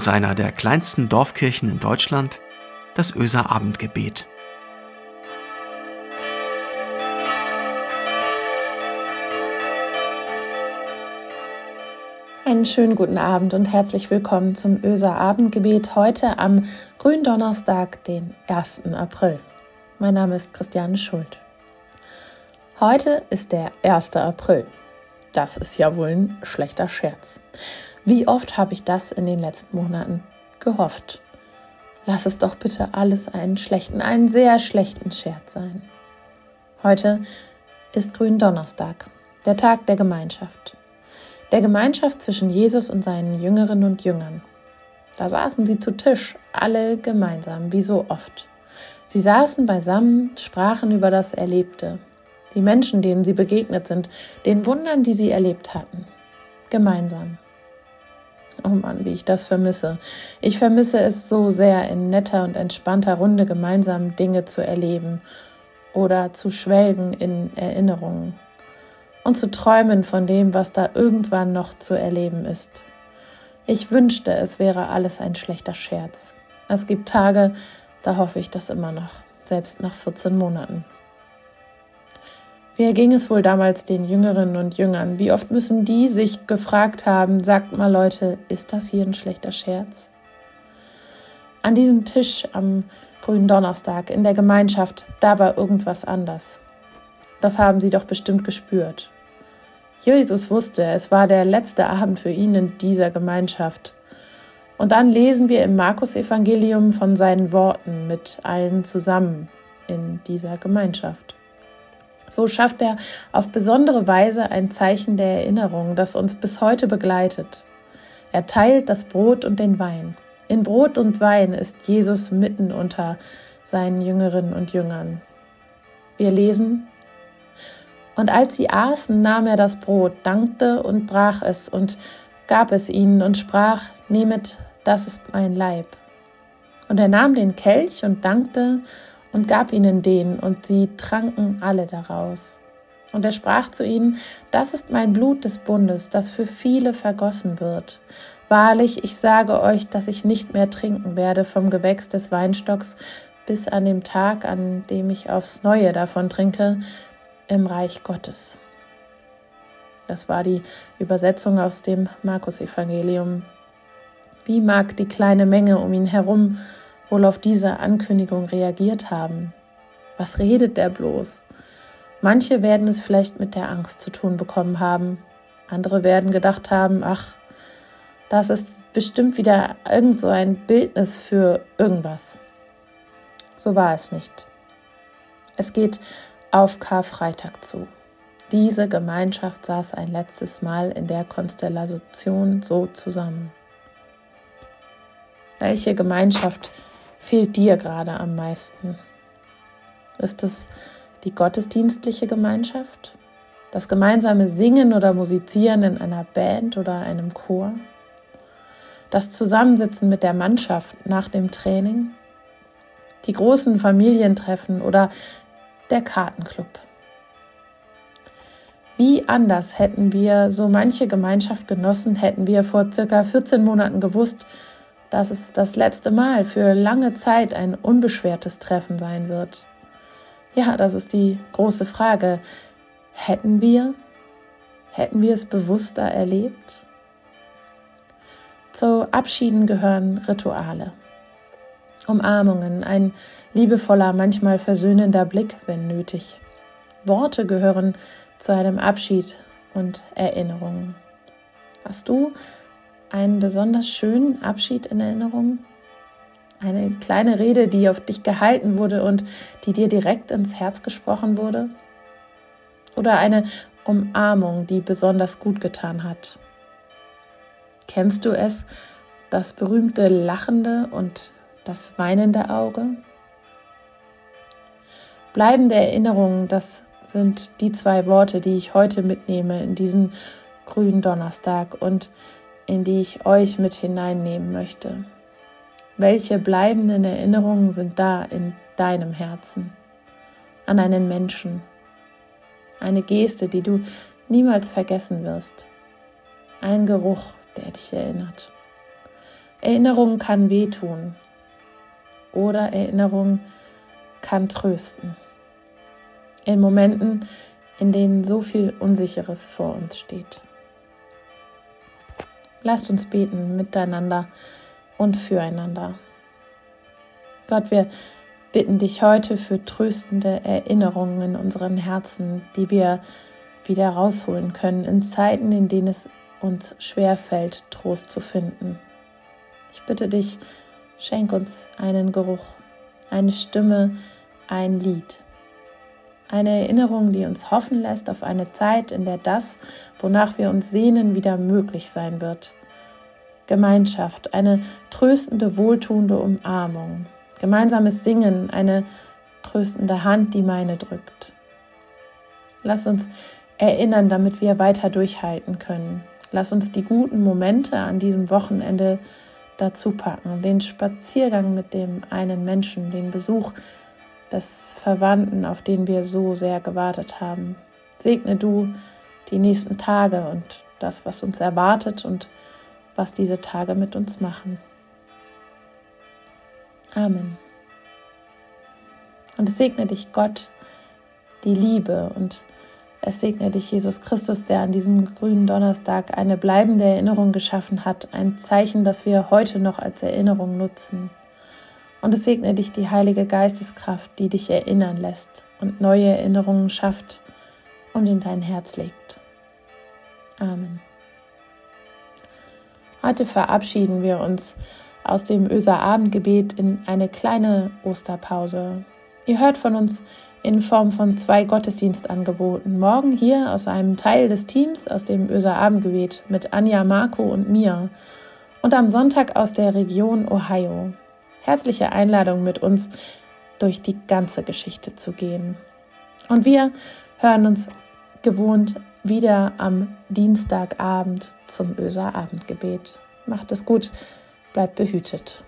aus einer der kleinsten Dorfkirchen in Deutschland, das Öser Abendgebet. Einen schönen guten Abend und herzlich willkommen zum Öser Abendgebet heute am Gründonnerstag, den 1. April. Mein Name ist Christiane Schuld. Heute ist der 1. April. Das ist ja wohl ein schlechter Scherz. Wie oft habe ich das in den letzten Monaten gehofft? Lass es doch bitte alles einen schlechten, einen sehr schlechten Scherz sein. Heute ist Gründonnerstag, der Tag der Gemeinschaft. Der Gemeinschaft zwischen Jesus und seinen Jüngerinnen und Jüngern. Da saßen sie zu Tisch, alle gemeinsam, wie so oft. Sie saßen beisammen, sprachen über das Erlebte, die Menschen, denen sie begegnet sind, den Wundern, die sie erlebt hatten. Gemeinsam. Oh Mann, wie ich das vermisse. Ich vermisse es so sehr, in netter und entspannter Runde gemeinsam Dinge zu erleben oder zu schwelgen in Erinnerungen und zu träumen von dem, was da irgendwann noch zu erleben ist. Ich wünschte, es wäre alles ein schlechter Scherz. Es gibt Tage, da hoffe ich das immer noch, selbst nach 14 Monaten. Wie erging es wohl damals den Jüngerinnen und Jüngern? Wie oft müssen die sich gefragt haben, sagt mal Leute, ist das hier ein schlechter Scherz? An diesem Tisch am grünen Donnerstag in der Gemeinschaft, da war irgendwas anders. Das haben sie doch bestimmt gespürt. Jesus wusste, es war der letzte Abend für ihn in dieser Gemeinschaft. Und dann lesen wir im Markus-Evangelium von seinen Worten mit allen zusammen in dieser Gemeinschaft. So schafft er auf besondere Weise ein Zeichen der Erinnerung, das uns bis heute begleitet. Er teilt das Brot und den Wein. In Brot und Wein ist Jesus mitten unter seinen Jüngerinnen und Jüngern. Wir lesen, und als sie aßen, nahm er das Brot, dankte und brach es und gab es ihnen und sprach, Nehmet, das ist mein Leib. Und er nahm den Kelch und dankte und gab ihnen den, und sie tranken alle daraus. Und er sprach zu ihnen, das ist mein Blut des Bundes, das für viele vergossen wird. Wahrlich, ich sage euch, dass ich nicht mehr trinken werde vom Gewächs des Weinstocks bis an dem Tag, an dem ich aufs neue davon trinke, im Reich Gottes. Das war die Übersetzung aus dem Markus-Evangelium. Wie mag die kleine Menge um ihn herum wohl auf diese Ankündigung reagiert haben. Was redet der bloß? Manche werden es vielleicht mit der Angst zu tun bekommen haben. Andere werden gedacht haben, ach, das ist bestimmt wieder irgend so ein Bildnis für irgendwas. So war es nicht. Es geht auf Karfreitag zu. Diese Gemeinschaft saß ein letztes Mal in der Konstellation so zusammen. Welche Gemeinschaft fehlt dir gerade am meisten? Ist es die gottesdienstliche Gemeinschaft? Das gemeinsame Singen oder Musizieren in einer Band oder einem Chor? Das Zusammensitzen mit der Mannschaft nach dem Training? Die großen Familientreffen oder der Kartenclub? Wie anders hätten wir so manche Gemeinschaft genossen, hätten wir vor circa 14 Monaten gewusst, dass es das letzte Mal für lange Zeit ein unbeschwertes Treffen sein wird? Ja, das ist die große Frage. Hätten wir? Hätten wir es bewusster erlebt? Zu Abschieden gehören Rituale. Umarmungen, ein liebevoller, manchmal versöhnender Blick, wenn nötig. Worte gehören zu einem Abschied und Erinnerungen. Hast du einen besonders schönen Abschied in Erinnerung? Eine kleine Rede, die auf dich gehalten wurde und die dir direkt ins Herz gesprochen wurde? Oder eine Umarmung, die besonders gut getan hat? Kennst du es, das berühmte lachende und das weinende Auge? Bleibende Erinnerungen, das sind die zwei Worte, die ich heute mitnehme in diesen grünen Donnerstag und in die ich euch mit hineinnehmen möchte. Welche bleibenden Erinnerungen sind da in deinem Herzen an einen Menschen? Eine Geste, die du niemals vergessen wirst. Ein Geruch, der dich erinnert. Erinnerung kann wehtun oder Erinnerung kann trösten. In Momenten, in denen so viel Unsicheres vor uns steht. Lasst uns beten miteinander und füreinander. Gott, wir bitten dich heute für tröstende Erinnerungen in unseren Herzen, die wir wieder rausholen können in Zeiten, in denen es uns schwerfällt, Trost zu finden. Ich bitte dich, schenk uns einen Geruch, eine Stimme, ein Lied. Eine Erinnerung, die uns hoffen lässt auf eine Zeit, in der das, wonach wir uns sehnen, wieder möglich sein wird. Gemeinschaft, eine tröstende, wohltuende Umarmung, gemeinsames Singen, eine tröstende Hand, die meine drückt. Lass uns erinnern, damit wir weiter durchhalten können. Lass uns die guten Momente an diesem Wochenende dazu packen, den Spaziergang mit dem einen Menschen, den Besuch des Verwandten, auf den wir so sehr gewartet haben. Segne du die nächsten Tage und das, was uns erwartet und was diese Tage mit uns machen. Amen. Und es segne dich Gott, die Liebe und es segne dich Jesus Christus, der an diesem grünen Donnerstag eine bleibende Erinnerung geschaffen hat, ein Zeichen, das wir heute noch als Erinnerung nutzen. Und es segne dich die Heilige Geisteskraft, die dich erinnern lässt und neue Erinnerungen schafft und in dein Herz legt. Amen. Heute verabschieden wir uns aus dem Öser Abendgebet in eine kleine Osterpause. Ihr hört von uns in Form von zwei Gottesdienstangeboten. Morgen hier aus einem Teil des Teams aus dem Öser Abendgebet mit Anja, Marco und mir. Und am Sonntag aus der Region Ohio herzliche Einladung mit uns durch die ganze Geschichte zu gehen. Und wir hören uns gewohnt wieder am Dienstagabend zum Öser Abendgebet. Macht es gut, bleibt behütet.